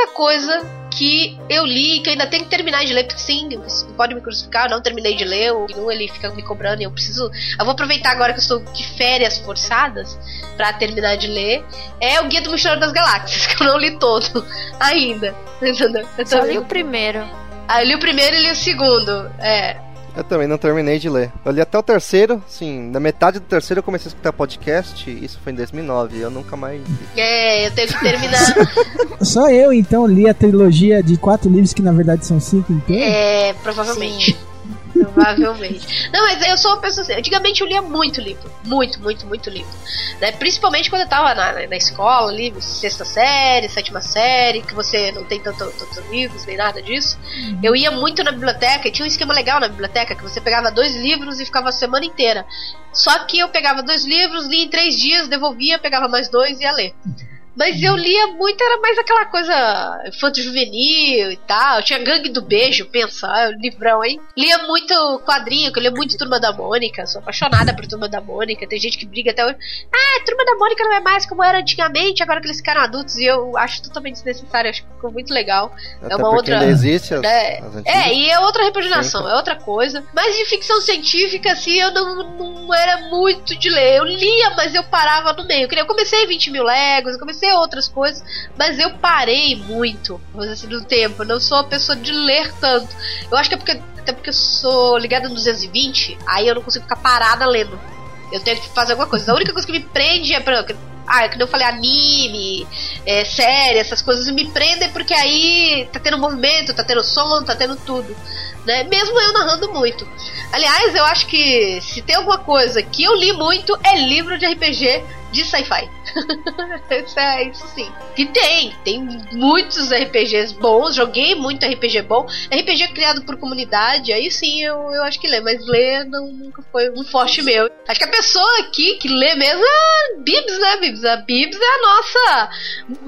Única coisa que eu li, que ainda tenho que terminar de ler, porque sim, pode me crucificar, eu não terminei de ler, o não ele fica me cobrando e eu preciso. Eu vou aproveitar agora que eu estou de férias forçadas para terminar de ler. É o Guia do Mochileiro das Galáxias, que eu não li todo ainda. Entendeu? Eu Só li o primeiro. Ah, eu li o primeiro e li o segundo. É. Eu também não terminei de ler. Eu li até o terceiro, sim, na metade do terceiro eu comecei a escutar podcast, isso foi em 2009, eu nunca mais. É, eu tenho que terminar. Só eu então li a trilogia de quatro livros que na verdade são cinco inteiro? É, provavelmente. Sim. Provavelmente. Não, mas eu sou uma pessoa assim. Antigamente eu lia muito livro. Muito, muito, muito livro. Né? Principalmente quando eu tava na, na escola, livros, sexta série, sétima série, que você não tem tantos tanto amigos, nem nada disso. Uhum. Eu ia muito na biblioteca e tinha um esquema legal na biblioteca, que você pegava dois livros e ficava a semana inteira. Só que eu pegava dois livros, lia em três dias, devolvia, pegava mais dois e ia ler. Mas eu lia muito, era mais aquela coisa infanto-juvenil e tal. Tinha Gangue do Beijo, pensa, ah, livrão, hein? Lia muito quadrinho, que eu lia muito Turma da Mônica. Sou apaixonada por Turma da Mônica. Tem gente que briga até hoje. Ah, Turma da Mônica não é mais como era antigamente, agora que eles ficaram adultos. E eu acho totalmente desnecessário, acho que ficou muito legal. Até é uma outra. existe as, né? as é, e é outra repaginação, é outra coisa. Mas de ficção científica, assim, eu não, não era muito de ler. Eu lia, mas eu parava no meio. Eu comecei 20 mil legos, eu comecei comecei outras coisas, mas eu parei muito, assim, no tempo. Não sou uma pessoa de ler tanto. Eu acho que é porque, até porque eu sou ligada no 220, aí eu não consigo ficar parada lendo. Eu tenho que fazer alguma coisa. A única coisa que me prende é pra. Ah, que eu falei anime, é, série, essas coisas me prendem porque aí tá tendo movimento, tá tendo som, tá tendo tudo. Né? Mesmo eu narrando muito. Aliás, eu acho que se tem alguma coisa que eu li muito é livro de RPG de sci-fi. isso é isso sim. Que tem, tem muitos RPGs bons, joguei muito RPG bom. RPG criado por comunidade, aí sim eu, eu acho que lê, mas ler não, nunca foi um forte meu. Acho que a pessoa aqui que lê mesmo é a Bibs, né, Bibs? A Bibs é a nossa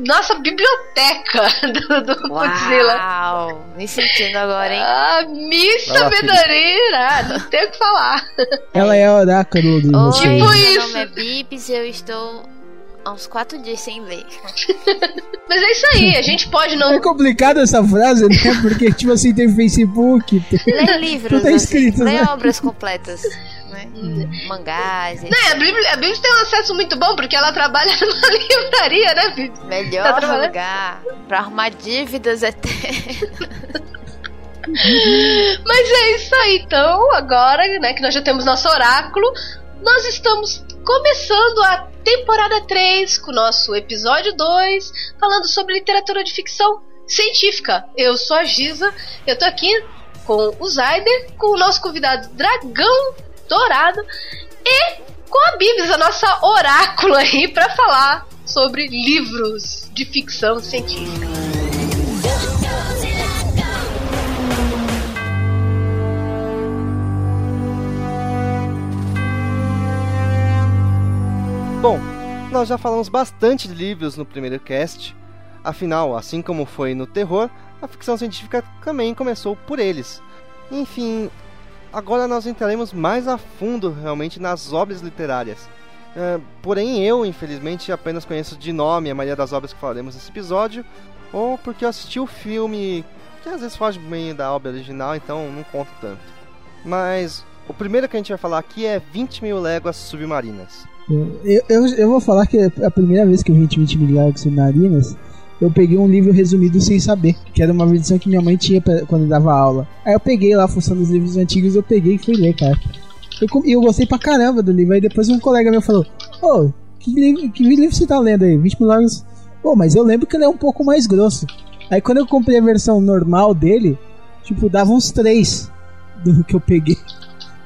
nossa biblioteca do, do Godzilla. Uau, me sentindo agora, hein? Ah, Miss Sabedoria, não tem o que falar. Ela é a oráculo do Oi, Tipo meu isso. Meu nome é Bibs eu estou há uns quatro dias sem ler. Mas é isso aí, a gente pode não. É complicado essa frase, né? Porque, tipo assim, tem Facebook. Tem... Lê livros, tá escrito, assim, né? lê obras completas. Né? Hum. Mangás. Não, a Bíblia, a Bíblia tem um acesso muito bom porque ela trabalha numa livraria, né, Bíblia? Melhor tá lugar pra arrumar dívidas eternas. Mas é isso aí, então, agora, né, que nós já temos nosso oráculo, nós estamos começando a temporada 3 com o nosso episódio 2, falando sobre literatura de ficção científica. Eu sou a Giza, eu tô aqui com o Zaider, com o nosso convidado Dragão Dourado e com a Bibis, a nossa oráculo aí, para falar sobre livros de ficção científica. Bom, nós já falamos bastante de livros no primeiro cast. Afinal, assim como foi no terror, a ficção científica também começou por eles. Enfim, agora nós entraremos mais a fundo realmente nas obras literárias. Uh, porém, eu, infelizmente, apenas conheço de nome a maioria das obras que falaremos nesse episódio, ou porque eu assisti o filme, que às vezes foge bem da obra original, então não conto tanto. Mas o primeiro que a gente vai falar aqui é 20 mil léguas submarinas. Eu, eu, eu, vou falar que a primeira vez que eu vi 20 mil léguas submarinas, eu peguei um livro resumido sem saber, que era uma versão que minha mãe tinha pra, quando dava aula. Aí eu peguei lá, funcionando os livros antigos, eu peguei e fui ler, cara. Eu, eu gostei pra caramba do livro. Aí depois um colega meu falou: Ô, oh, que, livro, que livro você tá lendo aí? 20 mil léguas. Pô, mas eu lembro que ele é um pouco mais grosso. Aí quando eu comprei a versão normal dele, tipo, dava uns 3 do que eu peguei.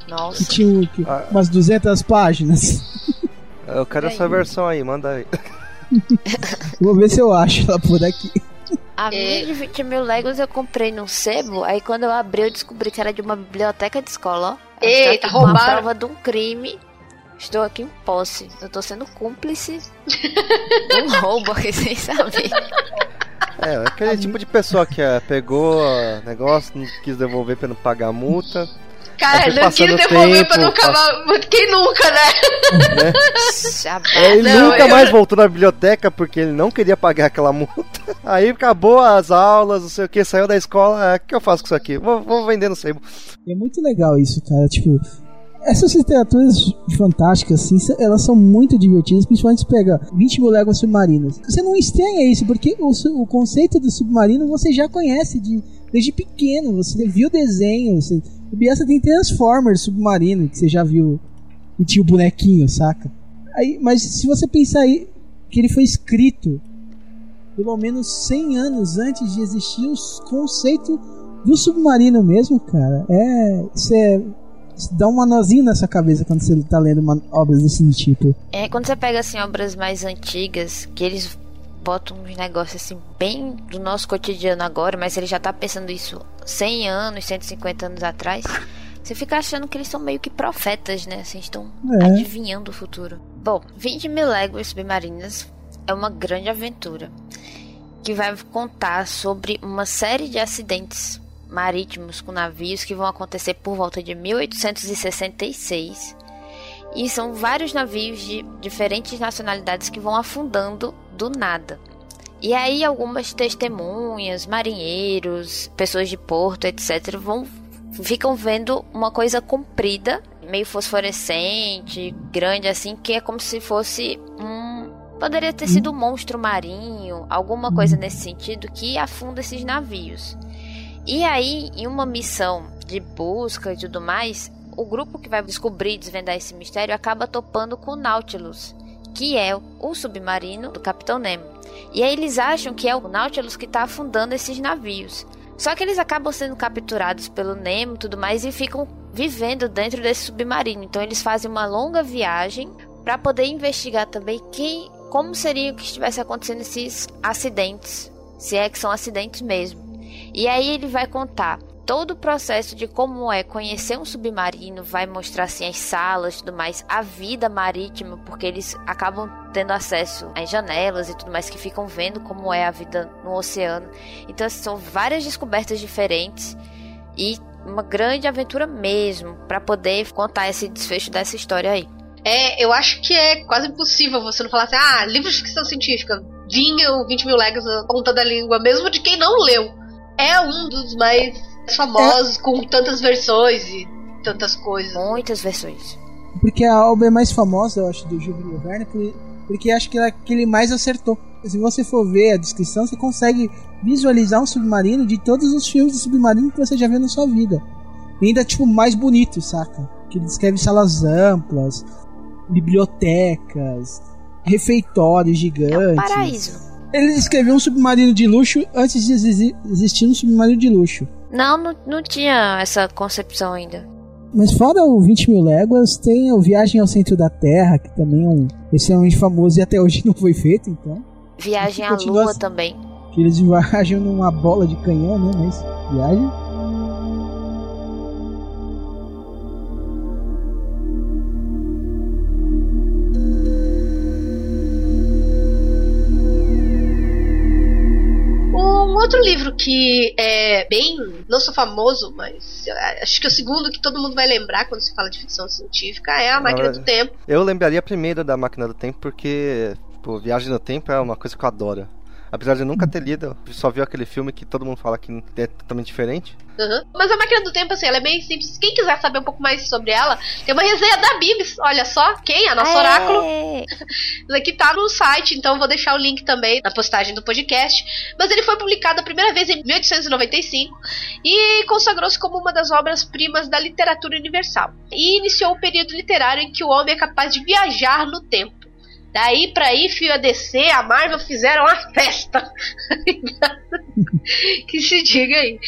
Nossa. Que tinha que, ah. umas 200 páginas. Eu quero essa versão aí, manda aí. Vou ver se eu acho ela por aqui. A minha de 20 mil Legos eu comprei no sebo, aí quando eu abri eu descobri que era de uma biblioteca de escola, ó. Eita, roubaram. Uma prova de um crime. Estou aqui em posse. Eu tô sendo cúmplice de um roubo aqui sem saber. É, aquele tipo de pessoa que é, pegou negócio, não quis devolver pra não pagar a multa. Cara, não quis devolver tempo, pra não acabar. Quem nunca, né? né? ele não, nunca eu... mais voltou na biblioteca porque ele não queria pagar aquela multa. Aí acabou as aulas, não sei o que, saiu da escola, o que eu faço com isso aqui? Vou, vou vender no sebo. É muito legal isso, cara. Tipo, essas literaturas fantásticas, assim, elas são muito divertidas, principalmente se pega 20 mil léguas submarinas. Você não estranha isso, porque o, o conceito do submarino você já conhece de, desde pequeno, você viu desenho, você, o Biasa tem Transformers submarino, que você já viu, e tinha o bonequinho, saca? Aí, mas se você pensar aí que ele foi escrito pelo menos 100 anos antes de existir o conceito do submarino mesmo, cara, é, é dá um nozinho nessa cabeça quando você tá lendo uma, obras desse tipo. É, quando você pega assim obras mais antigas, que eles botam uns negócios assim bem do nosso cotidiano agora, mas ele já tá pensando isso 100 anos, 150 anos atrás. Você fica achando que eles são meio que profetas, né? Assim, estão é. adivinhando o futuro. Bom, 20 mil léguas submarinas é uma grande aventura que vai contar sobre uma série de acidentes marítimos com navios que vão acontecer por volta de 1866. E são vários navios de diferentes nacionalidades que vão afundando do nada. E aí algumas testemunhas, marinheiros, pessoas de porto, etc, vão ficam vendo uma coisa comprida, meio fosforescente, grande assim, que é como se fosse um poderia ter sido um monstro marinho, alguma coisa nesse sentido que afunda esses navios. E aí, em uma missão de busca e tudo mais, o grupo que vai descobrir e desvendar esse mistério acaba topando com o Nautilus, que é o submarino do Capitão Nemo. E aí eles acham que é o Nautilus que está afundando esses navios. Só que eles acabam sendo capturados pelo Nemo e tudo mais e ficam vivendo dentro desse submarino. Então eles fazem uma longa viagem para poder investigar também quem, como seria que estivesse acontecendo esses acidentes, se é que são acidentes mesmo. E aí ele vai contar todo o processo de como é conhecer um submarino, vai mostrar assim as salas, tudo mais, a vida marítima, porque eles acabam tendo acesso às janelas e tudo mais que ficam vendo como é a vida no oceano. Então assim, são várias descobertas diferentes e uma grande aventura mesmo para poder contar esse desfecho dessa história aí. É, eu acho que é quase impossível você não falar assim, ah, livros de ficção científica, vinha o 20 mil léguas na ponta da língua, mesmo de quem não leu é um dos mais famosos, é. com tantas versões e tantas coisas. Muitas versões. Porque a obra é mais famosa, eu acho, do Júlio Verne, porque acho que é que ele mais acertou. Se você for ver a descrição, você consegue visualizar um submarino de todos os filmes de submarino que você já viu na sua vida. E ainda, tipo, mais bonito, saca? Que ele descreve salas amplas, bibliotecas, refeitórios gigantes. É um paraíso. Ele escreveu um submarino de luxo antes de existir um submarino de luxo. Não, não, não tinha essa concepção ainda. Mas fora o 20 mil léguas, tem o Viagem ao Centro da Terra, que também é um extremamente famoso e até hoje não foi feito, então. Viagem à Lua também. Que eles viajam numa bola de canhão, né? Mas viagem. Que é bem, não sou famoso, mas acho que o segundo que todo mundo vai lembrar quando se fala de ficção científica é A Máquina do Tempo. Eu lembraria primeiro da Máquina do Tempo porque, pô, Viagem no Tempo é uma coisa que eu adoro. Apesar de eu nunca ter lido, só viu aquele filme que todo mundo fala que é totalmente diferente. Uhum. Mas a máquina do tempo, assim, ela é bem simples. Quem quiser saber um pouco mais sobre ela, tem uma resenha da Bibs. Olha só, quem? A nossa Aê. oráculo. Isso aqui tá no site, então vou deixar o link também na postagem do podcast. Mas ele foi publicado a primeira vez em 1895 e consagrou-se como uma das obras-primas da literatura universal. E iniciou o período literário em que o homem é capaz de viajar no tempo. Daí pra ir, a DC, a Marvel fizeram uma festa. que se diga aí.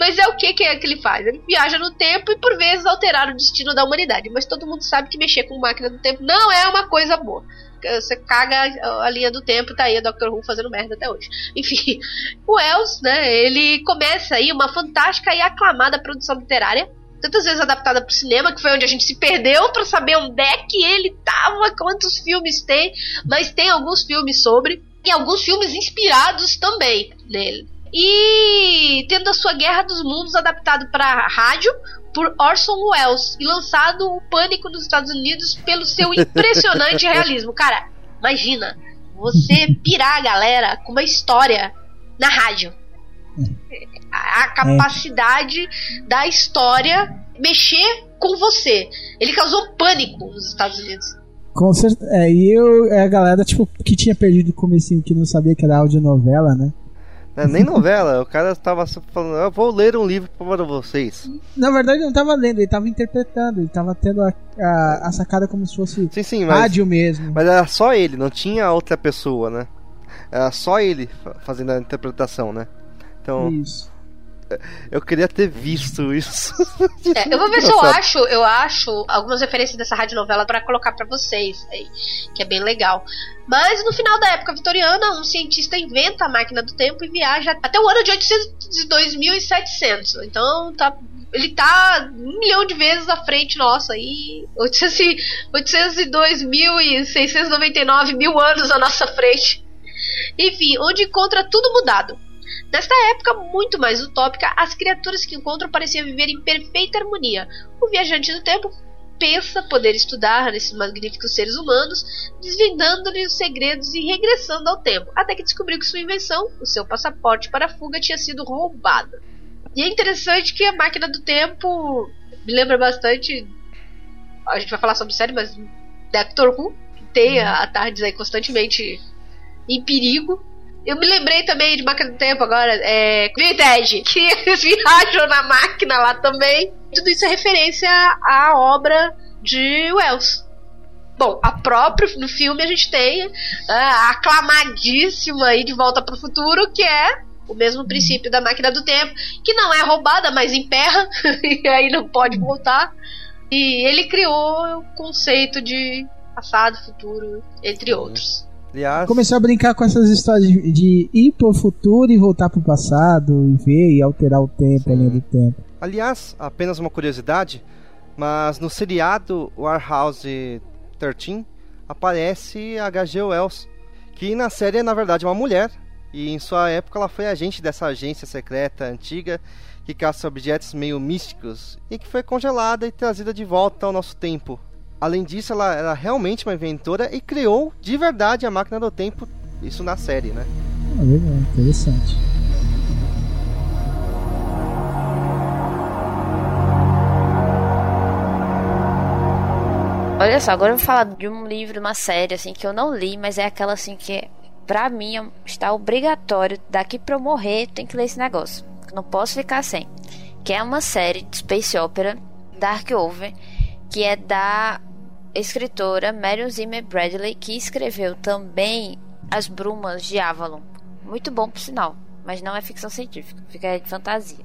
Mas é o que, que é que ele faz? Ele viaja no tempo e por vezes alterar o destino da humanidade. Mas todo mundo sabe que mexer com máquina do tempo não é uma coisa boa. Você caga a linha do tempo, tá aí a Doctor Who fazendo merda até hoje. Enfim, o Wells, né, ele começa aí uma fantástica e aclamada produção literária tantas vezes adaptada para o cinema, que foi onde a gente se perdeu para saber onde é que ele tava, quantos filmes tem, mas tem alguns filmes sobre e alguns filmes inspirados também nele. E tendo a sua Guerra dos Mundos adaptado para rádio por Orson Welles e lançado o Pânico nos Estados Unidos pelo seu impressionante realismo. Cara, imagina você pirar a galera com uma história na rádio. A capacidade da história mexer com você. Ele causou pânico nos Estados Unidos. Com certeza. É, e eu, é a galera, tipo, que tinha perdido o comecinho, que não sabia que era audionovela, né? Não, nem novela, o cara estava falando, eu vou ler um livro para vocês. Na verdade, ele não estava lendo, ele estava interpretando, ele estava tendo a, a, a, sacada como se fosse sim, sim, mas, rádio mesmo. Mas era só ele, não tinha outra pessoa, né? Era só ele fazendo a interpretação, né? Então. Isso. Eu queria ter visto isso. É, eu vou ver se eu acho, eu acho algumas referências dessa rádio novela para colocar para vocês, aí, que é bem legal. Mas no final da época vitoriana, um cientista inventa a máquina do tempo e viaja até o ano de 802.700. Então tá ele tá um milhão de vezes à frente nossa aí 802.699 mil anos à nossa frente. Enfim, onde encontra tudo mudado. Nesta época muito mais utópica, as criaturas que encontram pareciam viver em perfeita harmonia. O viajante do tempo pensa poder estudar nesses magníficos seres humanos, desvendando-lhe os segredos e regressando ao tempo, até que descobriu que sua invenção, o seu passaporte para a fuga, tinha sido roubada. E é interessante que a máquina do tempo me lembra bastante. A gente vai falar sobre série, mas Doctor Who, tem a Tardes aí constantemente em perigo. Eu me lembrei também de Máquina do Tempo agora, é. Vintage, que eles viajam na máquina lá também. Tudo isso é referência à obra de Wells. Bom, a própria no filme a gente tem a aclamadíssima aí de Volta para o Futuro, que é o mesmo princípio da máquina do tempo, que não é roubada, mas emperra, e aí não pode voltar. E ele criou o conceito de passado, futuro, entre outros. Aliás... Começou a brincar com essas histórias de, de ir pro futuro e voltar pro passado, e ver e alterar o tempo, a linha do tempo. Aliás, apenas uma curiosidade, mas no seriado Warhouse 13 aparece a H.G. Wells, que na série é na verdade uma mulher, e em sua época ela foi agente dessa agência secreta antiga que caça objetos meio místicos e que foi congelada e trazida de volta ao nosso tempo Além disso, ela era realmente uma inventora e criou de verdade a máquina do tempo, isso na série, né? É legal, interessante. Olha só, agora eu vou falar de um livro, uma série assim que eu não li, mas é aquela assim que pra mim está obrigatório daqui pra eu morrer, tem que ler esse negócio. Não posso ficar sem. Que é uma série de space opera Dark Over, que é da escritora Marion Zimmer Bradley, que escreveu também As Brumas de Avalon. Muito bom, por sinal, mas não é ficção científica, fica de fantasia.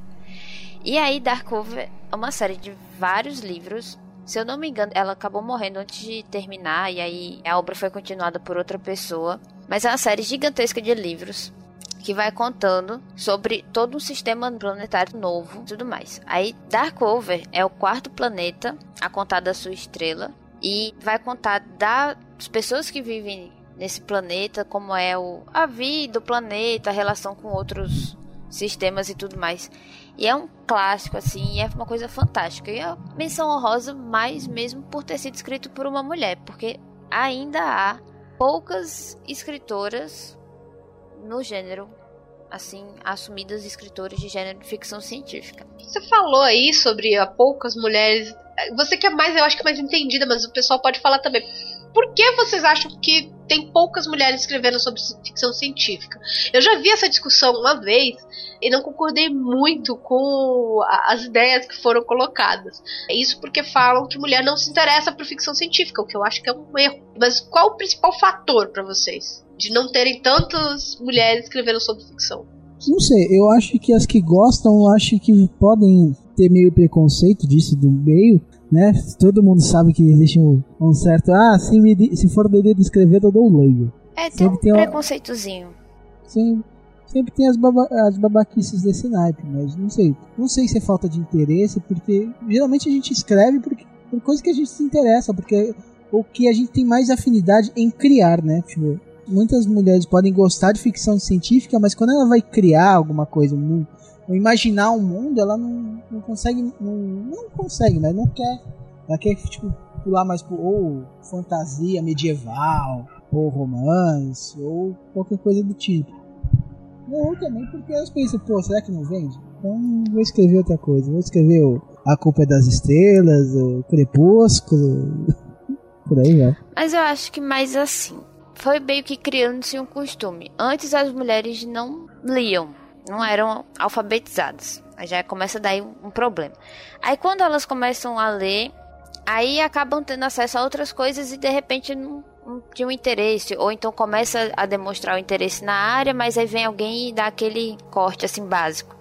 E aí, Darkover é uma série de vários livros. Se eu não me engano, ela acabou morrendo antes de terminar, e aí a obra foi continuada por outra pessoa. Mas é uma série gigantesca de livros que vai contando sobre todo um sistema planetário novo e tudo mais. Aí, Darkover é o quarto planeta a contar da sua estrela, e vai contar das pessoas que vivem nesse planeta, como é o, a vida, o planeta, a relação com outros sistemas e tudo mais. E é um clássico, assim, e é uma coisa fantástica. E é menção honrosa, mais mesmo por ter sido escrito por uma mulher, porque ainda há poucas escritoras no gênero, assim, assumidas escritoras de gênero de ficção científica. Você falou aí sobre a poucas mulheres você que é mais, eu acho que é mais entendida, mas o pessoal pode falar também. Por que vocês acham que tem poucas mulheres escrevendo sobre ficção científica? Eu já vi essa discussão uma vez e não concordei muito com as ideias que foram colocadas. Isso porque falam que mulher não se interessa por ficção científica, o que eu acho que é um erro. Mas qual o principal fator para vocês de não terem tantas mulheres escrevendo sobre ficção? Não sei, eu acho que as que gostam, acho que podem ter meio preconceito disso do meio, né? Todo mundo sabe que existe um, um certo. Ah, se, me, se for o de escrever, eu dou um leigo. É, tem um tem preconceitozinho. Sim, sempre tem as, baba, as babaquices desse naipe, mas não sei. Não sei se é falta de interesse, porque geralmente a gente escreve porque, por coisas que a gente se interessa, porque o que a gente tem mais afinidade em criar, né? Tipo, muitas mulheres podem gostar de ficção científica, mas quando ela vai criar alguma coisa, um, imaginar um mundo, ela não, não consegue, não, não consegue, né? Não quer. Ela quer, tipo, pular mais pro ou fantasia medieval, ou romance, ou qualquer coisa do tipo. Ou também porque elas pensam, pô, será que não vende? Então vou escrever outra coisa. Vou escrever o A Culpa é das Estrelas, o Crepúsculo. Por aí vai. Mas eu acho que mais assim. Foi meio que criando-se um costume. Antes as mulheres não liam, não eram alfabetizadas. Aí já começa daí um problema. Aí quando elas começam a ler, aí acabam tendo acesso a outras coisas e de repente não, não tinha um interesse. Ou então começa a demonstrar o interesse na área, mas aí vem alguém e dá aquele corte assim básico.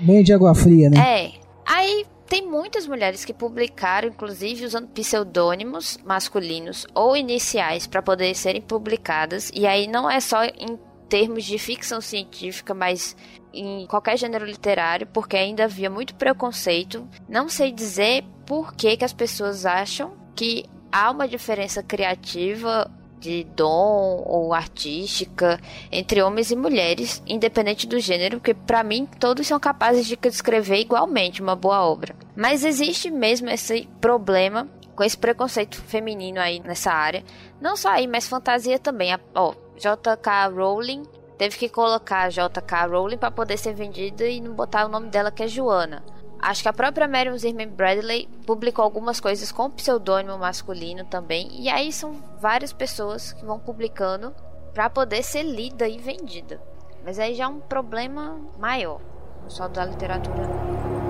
Banho de água fria, né? É. Aí tem muitas mulheres que publicaram, inclusive usando pseudônimos masculinos ou iniciais para poder serem publicadas. E aí não é só em termos de ficção científica, mas em qualquer gênero literário, porque ainda havia muito preconceito. Não sei dizer por que, que as pessoas acham que há uma diferença criativa de dom ou artística entre homens e mulheres, independente do gênero, porque para mim todos são capazes de escrever igualmente uma boa obra. Mas existe mesmo esse problema com esse preconceito feminino aí nessa área. Não só aí, mas fantasia também. Ó, J.K. Rowling teve que colocar J.K. Rowling para poder ser vendida e não botar o nome dela que é Joana. Acho que a própria Marion Zimmer Bradley publicou algumas coisas com pseudônimo masculino também. E aí são várias pessoas que vão publicando para poder ser lida e vendida. Mas aí já é um problema maior, só da literatura.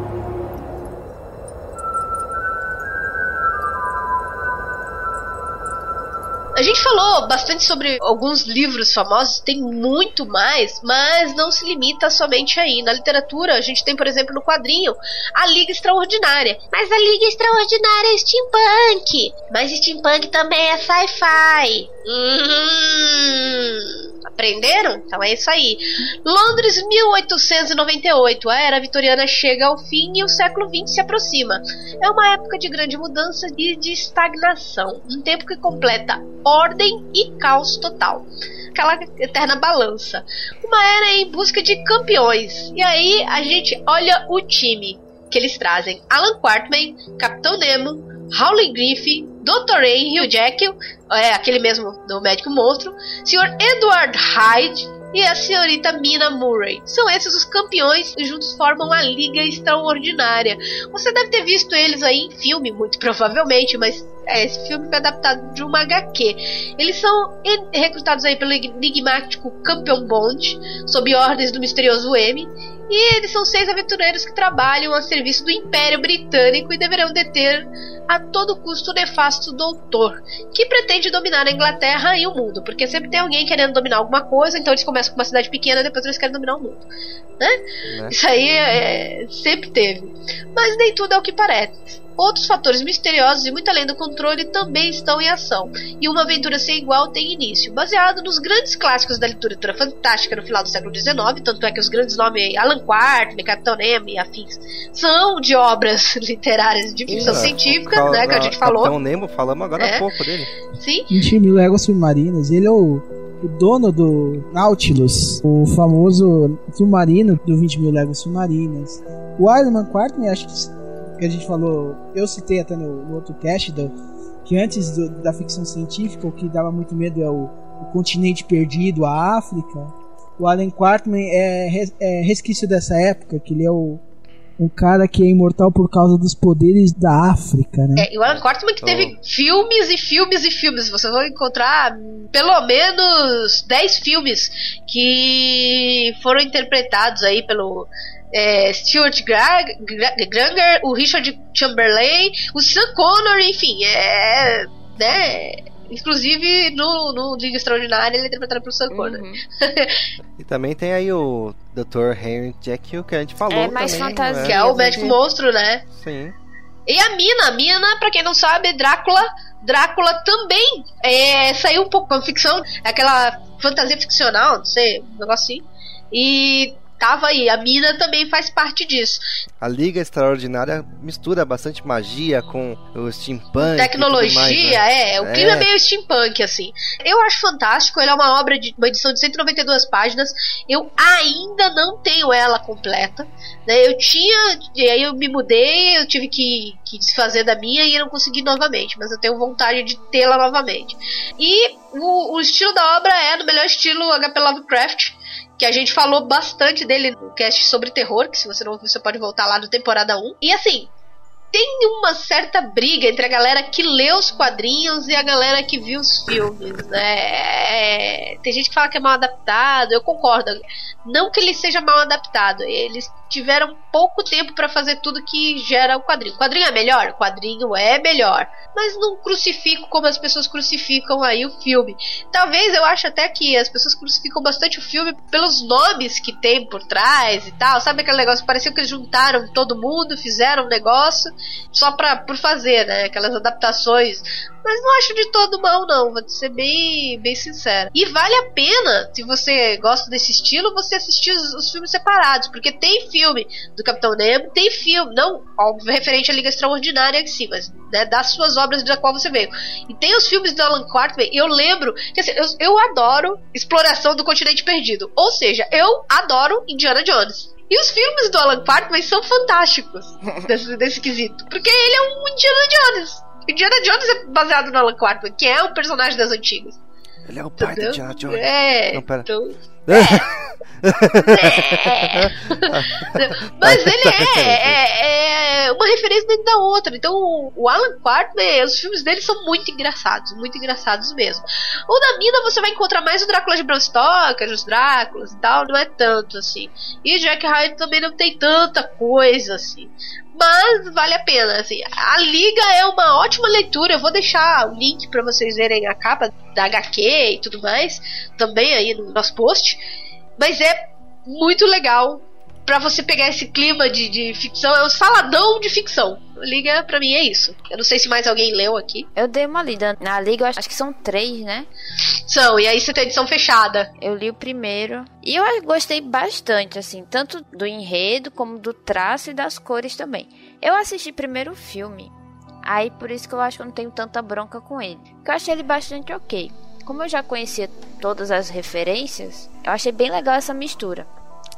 A gente falou bastante sobre alguns livros famosos, tem muito mais, mas não se limita somente aí. Na literatura, a gente tem, por exemplo, no quadrinho, A Liga Extraordinária. Mas a Liga Extraordinária é steampunk. Mas steampunk também é sci-fi. Hum. Aprenderam? Então é isso aí. Londres, 1898. A era vitoriana chega ao fim e o século XX se aproxima. É uma época de grande mudança e de estagnação. Um tempo que completa ordem e caos total. Aquela eterna balança. Uma era em busca de campeões. E aí a gente olha o time que eles trazem: Alan Quartman, Capitão Nemo, Howley Griffith, Dr. Ray, Hugh Jekyll, é aquele mesmo do Médico Monstro, Sr. Edward Hyde e a senhorita Mina Murray. São esses os campeões e juntos formam a Liga Extraordinária. Você deve ter visto eles aí em filme, muito provavelmente, mas é, esse filme foi adaptado de uma HQ. Eles são recrutados aí pelo enigmático Campeão Bond, sob ordens do misterioso M, e eles são seis aventureiros que trabalham a serviço do Império Britânico e deverão deter a todo custo o nefasto doutor, que pretende dominar a Inglaterra e o mundo, porque sempre tem alguém querendo dominar alguma coisa, então eles começam com uma cidade pequena e depois eles querem dominar o mundo. Né? né? Isso aí é, sempre teve. Mas nem tudo é o que parece. Outros fatores misteriosos e muito além do controle também estão em ação, e uma aventura sem igual tem início, baseado nos grandes clássicos da literatura fantástica no final do século XIX, tanto é que os grandes nomes Alan Quartman, Capitão Nemo e afins são de obras literárias de ficção científica, né, que a gente falou. Capitão Nemo, falamos agora é. há pouco dele. Sim. 20 mil léguas submarinas, ele é o o dono do Nautilus, o famoso submarino do 20 mil léguas submarinas. O Iron Quartman, acho que a gente falou, eu citei até no, no outro cast, do, que antes do, da ficção científica, o que dava muito medo é o, o continente perdido, a África. O Alan Quartman é, é resquício dessa época, que ele é o, um cara que é imortal por causa dos poderes da África, né? É, e o Alan Quartman que oh. teve filmes e filmes e filmes. Você vai encontrar pelo menos 10 filmes que foram interpretados aí pelo é, Stuart Granger, o Richard Chamberlain, o Sam Connor, enfim, é, né, Inclusive, no, no Liga Extraordinária, ele é interpretado pelo Sam. Uhum. e também tem aí o Dr. Henry Jekyll, que a gente falou é mais também. Fantasia, né? Que é o médico monstro, né? Sim. E a Mina, a Mina, pra quem não sabe, Drácula. Drácula também é, saiu um pouco com ficção, aquela fantasia ficcional, não sei, um negócio assim. E tava aí. A mina também faz parte disso. A Liga Extraordinária mistura bastante magia com o steampunk. Tecnologia, mais, né? é. O clima é. é meio steampunk, assim. Eu acho fantástico. Ele é uma obra de uma edição de 192 páginas. Eu ainda não tenho ela completa. Né? Eu tinha. E aí eu me mudei, eu tive que, que desfazer da minha e não consegui novamente. Mas eu tenho vontade de tê-la novamente. E o, o estilo da obra é no melhor estilo HP Lovecraft que a gente falou bastante dele no cast sobre terror, que se você não ouviu, você pode voltar lá no temporada 1. E assim, tem uma certa briga entre a galera que lê os quadrinhos e a galera que viu os filmes, né? É, tem gente que fala que é mal adaptado, eu concordo. Não que ele seja mal adaptado, eles tiveram pouco tempo para fazer tudo que gera o quadrinho. O quadrinho é melhor? O quadrinho é melhor. Mas não crucifico como as pessoas crucificam aí o filme. Talvez eu acho até que as pessoas crucificam bastante o filme pelos nomes que tem por trás e tal. Sabe aquele negócio? Parecia que eles juntaram todo mundo, fizeram um negócio só pra, por fazer, né? Aquelas adaptações mas não acho de todo mal, não. Vou ser bem, bem sincera. E vale a pena, se você gosta desse estilo, você assistir os, os filmes separados. Porque tem filme do Capitão Nemo, tem filme, não óbvio, referente à Liga Extraordinária em si, mas né, das suas obras da qual você veio. E tem os filmes do Alan Quartermain, eu lembro, que assim, eu, eu adoro exploração do continente perdido. Ou seja, eu adoro Indiana Jones. E os filmes do Alan Quartermain são fantásticos desse, desse quesito. Porque ele é um Indiana Jones. Indiana Jones é baseado no Alan Quarterman, que é um personagem das antigas. Ele é o pai Entendeu? do Indiana Jones. É, Não, pera. Então, é. Mas ele é, é, é, uma referência dentro da outra. Então, o Alan Quarterman, os filmes dele são muito engraçados, muito engraçados mesmo. O da Mina você vai encontrar mais o Drácula de Bram Stoker, os Dráculas e tal, não é tanto assim. E o Jack Hyde também não tem tanta coisa assim mas vale a pena, assim. A Liga é uma ótima leitura. Eu vou deixar o link para vocês verem a capa da HQ e tudo mais, também aí no nosso post. Mas é muito legal para você pegar esse clima de, de ficção. É um saladão de ficção. Liga, pra mim, é isso. Eu não sei se mais alguém leu aqui. Eu dei uma lida. Na Liga, eu acho que são três, né? São, e aí você tem edição fechada. Eu li o primeiro. E eu gostei bastante, assim, tanto do enredo, como do traço e das cores também. Eu assisti primeiro o filme. Aí por isso que eu acho que eu não tenho tanta bronca com ele. Porque eu achei ele bastante ok. Como eu já conhecia todas as referências, eu achei bem legal essa mistura.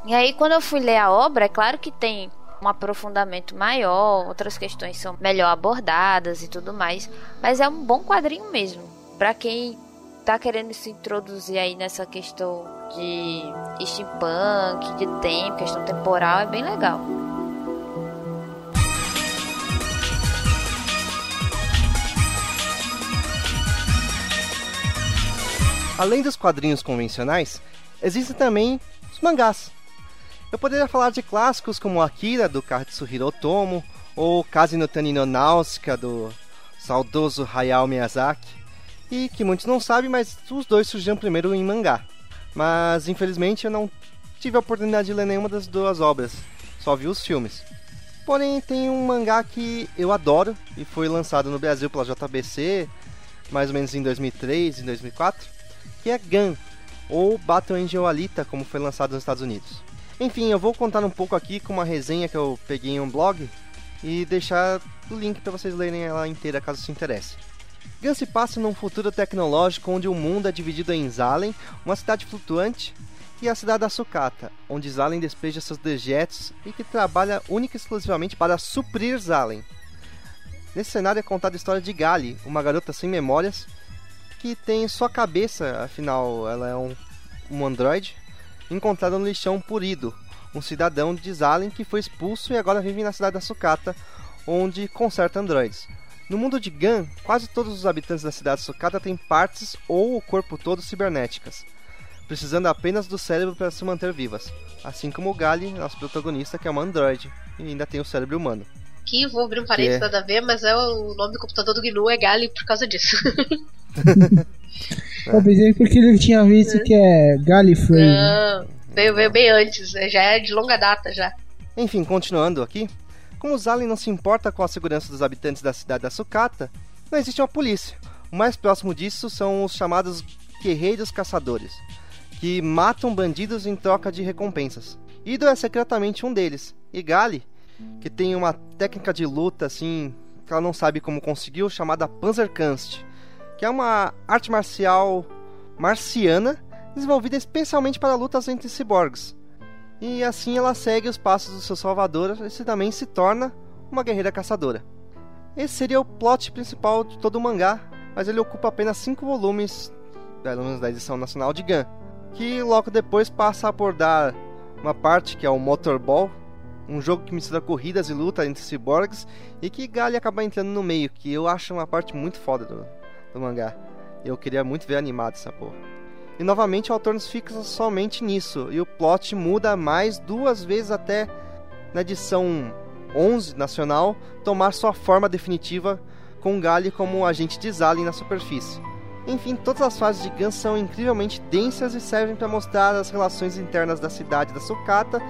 E aí, quando eu fui ler a obra, é claro que tem um aprofundamento maior, outras questões são melhor abordadas e tudo mais, mas é um bom quadrinho mesmo. Para quem tá querendo se introduzir aí nessa questão de steampunk, de tempo, questão temporal, é bem legal. Além dos quadrinhos convencionais, existem também os mangás. Eu poderia falar de clássicos como Akira, do Katsuhiro Otomo, ou Kazi no Tani no Nausicaa, do saudoso Hayao Miyazaki, e que muitos não sabem, mas os dois surgiram primeiro em mangá. Mas infelizmente eu não tive a oportunidade de ler nenhuma das duas obras, só vi os filmes. Porém, tem um mangá que eu adoro e foi lançado no Brasil pela JBC, mais ou menos em 2003 e 2004, que é Gun, ou Battle Angel Alita, como foi lançado nos Estados Unidos. Enfim, eu vou contar um pouco aqui com uma resenha que eu peguei em um blog e deixar o link para vocês lerem ela inteira caso se interesse. Gun se passa num futuro tecnológico onde o mundo é dividido em Zalen, uma cidade flutuante, e a cidade da Sucata, onde Zalen despeja seus dejetos e que trabalha única e exclusivamente para suprir Zalen. Nesse cenário é contada a história de Gali, uma garota sem memórias que tem sua cabeça, afinal ela é um, um androide, encontrado no lixão Purido, um cidadão de Zalen que foi expulso e agora vive na cidade da Sucata, onde conserta androides. No mundo de Gun, quase todos os habitantes da cidade de Sucata têm partes ou o corpo todo cibernéticas, precisando apenas do cérebro para se manter vivas, assim como o Gali, nosso protagonista, que é uma androide e ainda tem o cérebro humano. Que vou abrir um parênteses é. nada a ver, mas é o nome do computador do GNU é Gali por causa disso. Eu pensei porque ele tinha visto que é Gallifrey. Não, veio, veio bem antes, né? já é de longa data já. Enfim, continuando aqui. Como os aliens não se importa com a segurança dos habitantes da cidade da Sucata, não existe uma polícia. O mais próximo disso são os chamados guerreiros caçadores, que matam bandidos em troca de recompensas. Ido é secretamente um deles, e Gali, que tem uma técnica de luta assim que ela não sabe como conseguiu, chamada Panzerkunst, que é uma arte marcial marciana desenvolvida especialmente para lutas entre ciborgues. E assim ela segue os passos do seu salvador e também se torna uma guerreira caçadora. Esse seria o plot principal de todo o mangá, mas ele ocupa apenas 5 volumes, da edição nacional de Gun. que logo depois passa a abordar uma parte que é o Motorball, um jogo que mistura corridas e luta entre ciborgues e que Gali acaba entrando no meio, que eu acho uma parte muito foda do, do mangá. Eu queria muito ver animado essa porra. E novamente o autor nos fixa somente nisso, e o plot muda mais duas vezes até na edição 11 nacional tomar sua forma definitiva com Gali como agente de Zalin na superfície. Enfim, todas as fases de Gun são incrivelmente densas e servem para mostrar as relações internas da cidade da Sucata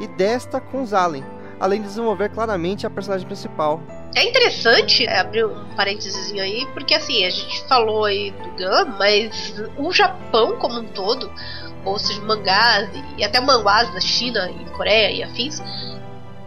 e desta com Zalen, além de desenvolver claramente a personagem principal. É interessante abrir um parênteses aí, porque assim, a gente falou aí do Gun, mas o Japão como um todo, ou seja, mangás e até manguás da China e Coreia e afins,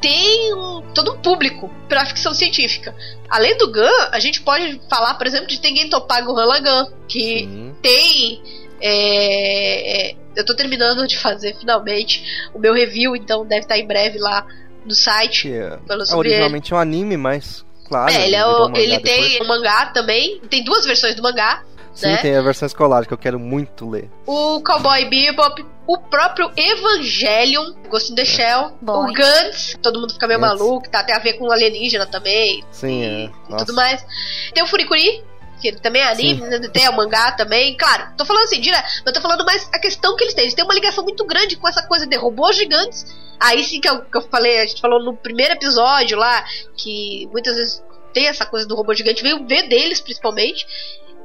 tem um, todo um público para ficção científica. Além do Gun, a gente pode falar, por exemplo, de Tengen Toppago Halagan, que Sim. tem é, é, eu tô terminando de fazer finalmente o meu review, então deve estar em breve lá no site. É, é originalmente um anime, mas claro. É, ele, é o, ele tem um mangá também, tem duas versões do mangá. Sim, né? tem a versão escolar que eu quero muito ler. O Cowboy Bebop, o próprio Evangelion, Ghost in the é. Shell, o Gantz, todo mundo fica meio Gantz. maluco, tá, tem a ver com alienígena também. Sim, e, é. tudo mais. Tem o Furikuri, que também é anime, né? tem o mangá também. Claro, tô falando assim, direto, mas tô falando mais a questão que eles têm. Eles têm uma ligação muito grande com essa coisa de robôs gigantes. Aí sim que eu, que eu falei, a gente falou no primeiro episódio lá, que muitas vezes tem essa coisa do robô gigante, veio ver deles principalmente.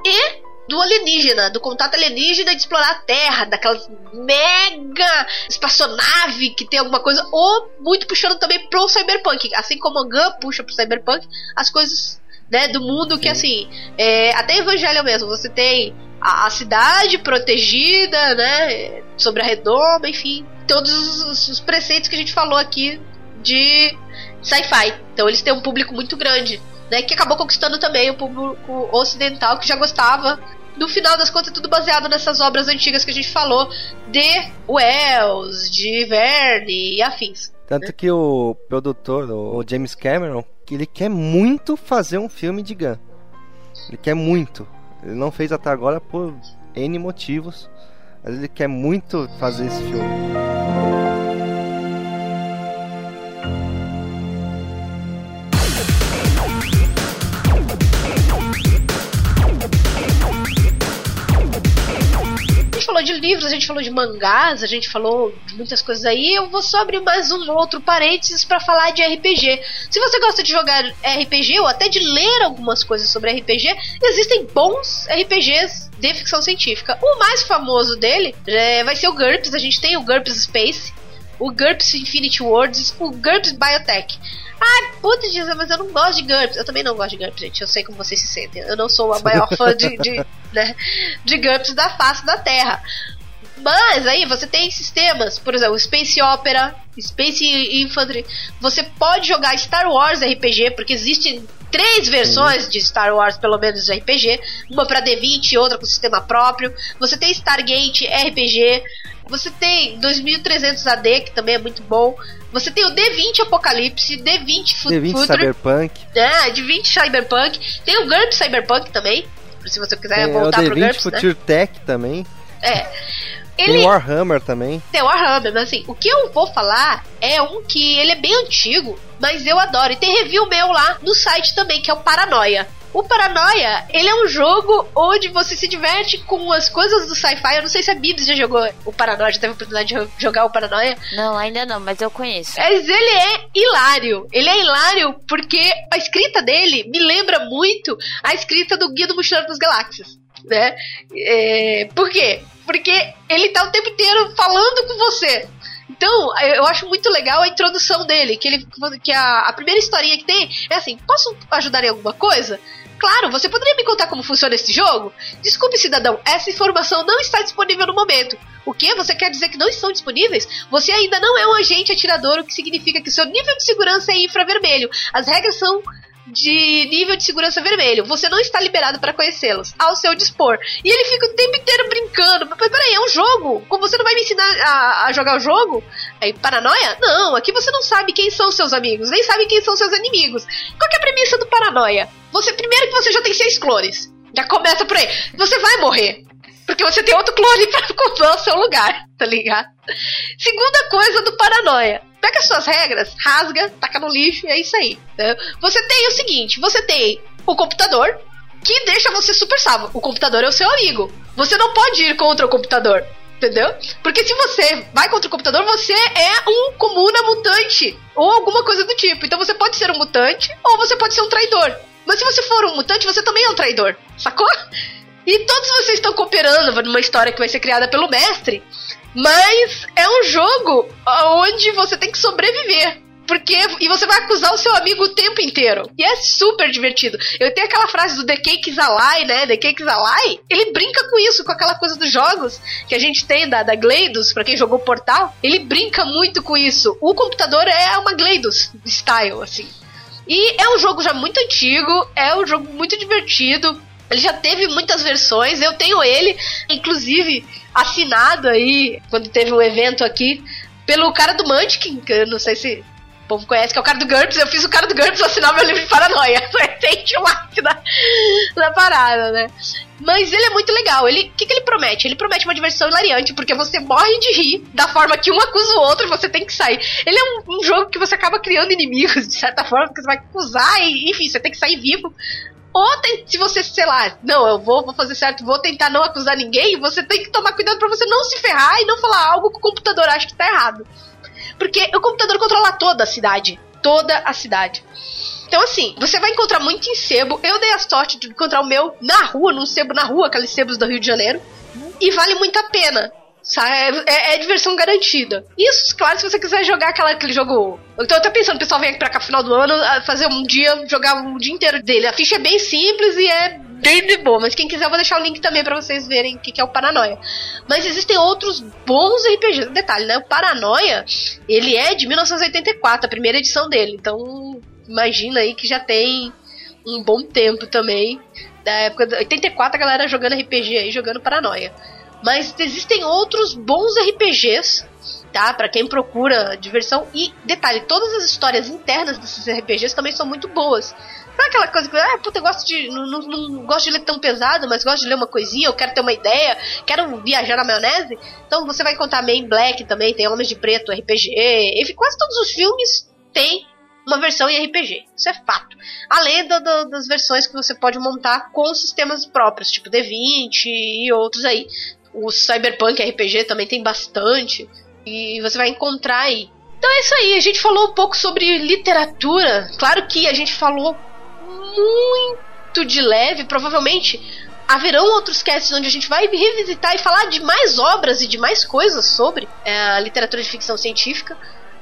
E do alienígena, do contato alienígena de explorar a Terra, daquelas mega espaçonave que tem alguma coisa, ou muito puxando também pro cyberpunk. Assim como o Gun puxa pro cyberpunk, as coisas né, do mundo que assim, é, até Evangelho mesmo, você tem a, a, cidade protegida, né, sobre a redoma, enfim, todos os, os preceitos que a gente falou aqui de sci-fi. Então eles têm um público muito grande, né, que acabou conquistando também o público ocidental que já gostava. No final das contas, é tudo baseado nessas obras antigas que a gente falou de Wells, de Verne e afins. Tanto que o produtor, o James Cameron, ele quer muito fazer um filme de Gun. Ele quer muito. Ele não fez até agora por N motivos, mas ele quer muito fazer esse filme. Livros, a gente falou de mangás, a gente falou de muitas coisas aí. Eu vou só abrir mais um outro parênteses para falar de RPG. Se você gosta de jogar RPG ou até de ler algumas coisas sobre RPG, existem bons RPGs de ficção científica. O mais famoso dele é, vai ser o GURPS. A gente tem o GURPS Space, o GURPS Infinity Worlds, o GURPS Biotech. Ah, putz, mas eu não gosto de GURPS. Eu também não gosto de GURPS, gente. Eu sei como vocês se sentem. Eu não sou a maior fã de, de, né, de GURPS da face da Terra. Mas aí você tem sistemas, por exemplo, Space Opera, Space Infantry. Você pode jogar Star Wars RPG, porque existem três versões de Star Wars, pelo menos, de RPG. Uma para D20, outra com sistema próprio. Você tem Stargate RPG. Você tem 2300 AD, que também é muito bom. Você tem o D20 Apocalipse, D20 Future. D20 Cyberpunk. É, D20 Cyberpunk. Tem o GURPS Cyberpunk também. Se você quiser tem voltar o D20 pro GURPS, Future né? Tech também. É. Ele... Tem Warhammer também. Tem Warhammer, mas assim, o que eu vou falar é um que ele é bem antigo, mas eu adoro. E tem review meu lá no site também, que é o Paranoia. O Paranoia, ele é um jogo onde você se diverte com as coisas do sci-fi. Eu não sei se a Bibs já jogou o Paranoia, já teve a oportunidade de jogar o Paranoia. Não, ainda não, mas eu conheço. Mas ele é hilário. Ele é hilário porque a escrita dele me lembra muito a escrita do Guia do Mochileiro das Galáxias. Né? É, por quê? Porque ele tá o tempo inteiro falando com você. Então, eu acho muito legal a introdução dele, que ele que a, a primeira historinha que tem é assim: posso ajudar em alguma coisa? Claro, você poderia me contar como funciona esse jogo? Desculpe, cidadão, essa informação não está disponível no momento. O que? Você quer dizer que não estão disponíveis? Você ainda não é um agente atirador, o que significa que seu nível de segurança é infravermelho. As regras são de nível de segurança vermelho. Você não está liberado para conhecê-los, ao seu dispor. E ele fica o tempo inteiro brincando. Mas peraí, é um jogo. Como você não vai me ensinar a, a, jogar o jogo? Aí, paranoia? Não, aqui você não sabe quem são seus amigos, nem sabe quem são seus inimigos. Qual é a premissa do paranoia? Você, primeiro que você já tem seis clones. Já começa por aí. Você vai morrer. Porque você tem outro clone pra ocupar o seu lugar, tá ligado? Segunda coisa do paranoia. Pega as suas regras, rasga, taca no lixo e é isso aí. Né? Você tem o seguinte: você tem o computador, que deixa você super salvo. O computador é o seu amigo. Você não pode ir contra o computador. Entendeu? Porque se você vai contra o computador, você é um comuna mutante. Ou alguma coisa do tipo. Então você pode ser um mutante ou você pode ser um traidor. Mas se você for um mutante, você também é um traidor. Sacou? E todos vocês estão cooperando numa história que vai ser criada pelo mestre. Mas é um jogo onde você tem que sobreviver. Porque. E você vai acusar o seu amigo o tempo inteiro. E é super divertido. Eu tenho aquela frase do The Cakes Ally, né? The Cakes Ally. Ele brinca com isso, com aquela coisa dos jogos que a gente tem da, da Gleidos, pra quem jogou Portal. Ele brinca muito com isso. O computador é uma Gleidos style, assim. E é um jogo já muito antigo, é um jogo muito divertido. Ele já teve muitas versões, eu tenho ele, inclusive assinado aí, quando teve um evento aqui, pelo cara do Munchkin, que eu não sei se o povo conhece, que é o cara do GURPS. Eu fiz o cara do GURPS assinar meu livro de paranoia. Tem like da, da parada, né? Mas ele é muito legal. Ele, o que, que ele promete? Ele promete uma diversão hilariante, porque você morre de rir da forma que um acusa o outro e você tem que sair. Ele é um, um jogo que você acaba criando inimigos, de certa forma, porque você vai acusar e, enfim, você tem que sair vivo. Ou tem, se você, sei lá, não, eu vou, vou fazer certo, vou tentar não acusar ninguém, você tem que tomar cuidado para você não se ferrar e não falar algo que o computador acha que tá errado. Porque o computador controla toda a cidade. Toda a cidade. Então, assim, você vai encontrar muito em sebo. Eu dei a sorte de encontrar o meu na rua, num sebo na rua, aqueles sebos do Rio de Janeiro. E vale muito a pena. Sabe? É, é, diversão garantida. Isso, claro, se você quiser jogar aquela, aquele jogo. Eu tô até pensando, o pessoal vem aqui pra cá no final do ano fazer um dia, jogar um dia inteiro dele. A ficha é bem simples e é bem de boa, mas quem quiser eu vou deixar o link também para vocês verem o que, que é o Paranoia. Mas existem outros bons RPGs. Detalhe, né? O Paranoia, ele é de 1984, a primeira edição dele. Então, imagina aí que já tem um bom tempo também. Da época de 84 a galera jogando RPG aí, jogando Paranoia. Mas existem outros bons RPGs, tá? Para quem procura diversão. E detalhe, todas as histórias internas desses RPGs também são muito boas. É aquela coisa que, ah, puta, eu gosto de. Não, não, não, gosto de ler tão pesado, mas gosto de ler uma coisinha, eu quero ter uma ideia, quero viajar na maionese. Então você vai encontrar Man Black também, tem Homens de Preto, RPG. Enfim, quase todos os filmes têm uma versão em RPG. Isso é fato. Além do, do, das versões que você pode montar com sistemas próprios, tipo D20 e outros aí. O Cyberpunk RPG também tem bastante. E você vai encontrar aí. Então é isso aí, a gente falou um pouco sobre literatura. Claro que a gente falou muito de leve, provavelmente haverão outros casts onde a gente vai revisitar e falar de mais obras e de mais coisas sobre é, a literatura de ficção científica.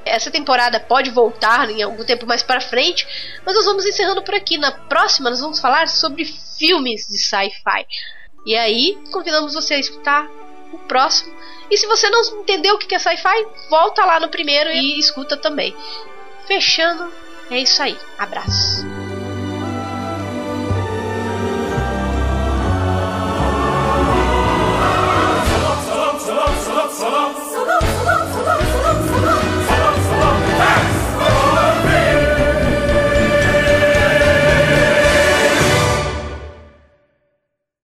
Essa temporada pode voltar em algum tempo mais para frente, mas nós vamos encerrando por aqui. Na próxima, nós vamos falar sobre filmes de sci-fi. E aí, convidamos você a escutar o próximo. E se você não entendeu o que é sci-fi, volta lá no primeiro e escuta também. Fechando, é isso aí. Abraço.